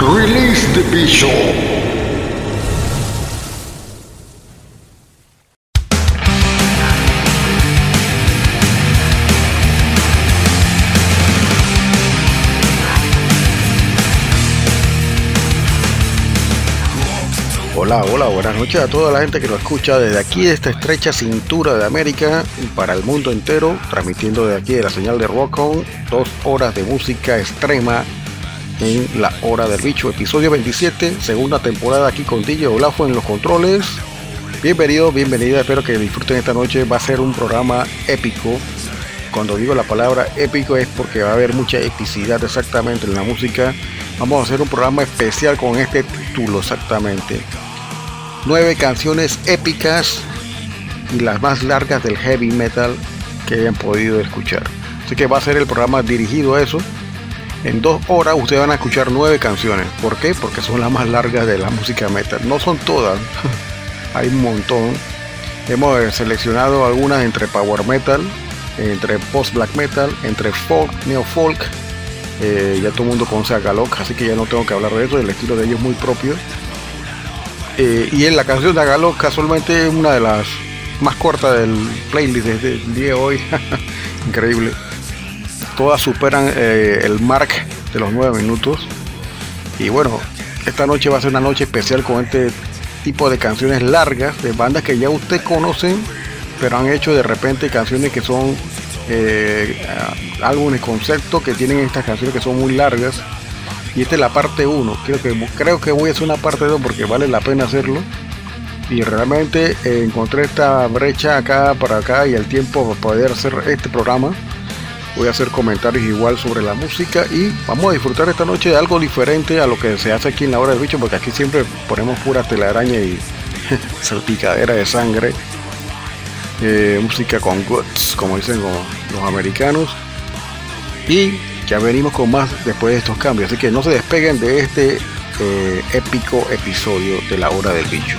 Release the Bishop. Hola, hola, buenas noches a toda la gente que nos escucha desde aquí, de esta estrecha cintura de América para el mundo entero, transmitiendo desde aquí de la señal de Rock On, dos horas de música extrema en la hora del bicho, episodio 27, segunda temporada aquí con DJ Olafo en los controles. Bienvenido, bienvenida, espero que disfruten esta noche, va a ser un programa épico. Cuando digo la palabra épico es porque va a haber mucha epicidad exactamente en la música. Vamos a hacer un programa especial con este título exactamente. Nueve canciones épicas y las más largas del heavy metal que hayan podido escuchar. Así que va a ser el programa dirigido a eso. En dos horas ustedes van a escuchar nueve canciones. ¿Por qué? Porque son las más largas de la música metal. No son todas, hay un montón. Hemos eh, seleccionado algunas entre power metal, entre post black metal, entre folk, neo folk. Eh, ya todo el mundo conoce a Galok, así que ya no tengo que hablar de eso. El estilo de ellos es muy propio. Eh, y en la canción de Galok casualmente es una de las más cortas del playlist día de hoy. Increíble todas superan eh, el mark de los 9 minutos. Y bueno, esta noche va a ser una noche especial con este tipo de canciones largas de bandas que ya usted conocen, pero han hecho de repente canciones que son eh, álbumes concepto que tienen estas canciones que son muy largas. Y esta es la parte 1. Creo que, creo que voy a hacer una parte 2 porque vale la pena hacerlo. Y realmente eh, encontré esta brecha acá para acá y el tiempo para poder hacer este programa voy a hacer comentarios igual sobre la música y vamos a disfrutar esta noche de algo diferente a lo que se hace aquí en la hora del bicho porque aquí siempre ponemos pura telaraña y salpicadera de sangre eh, música con guts como dicen los americanos. Y ya venimos con más después de estos cambios así que no se despeguen de este eh, épico episodio de la hora del bicho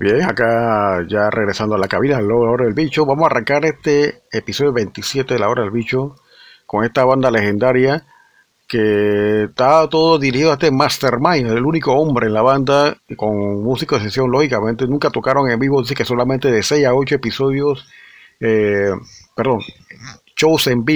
Bien, acá ya regresando a la cabina, la hora del bicho, vamos a arrancar este episodio 27 de la hora del bicho con esta banda legendaria que está todo dirigido a este Mastermind, el único hombre en la banda con música de sesión, lógicamente. Nunca tocaron en vivo, así que solamente de 6 a 8 episodios, eh, perdón, shows en vivo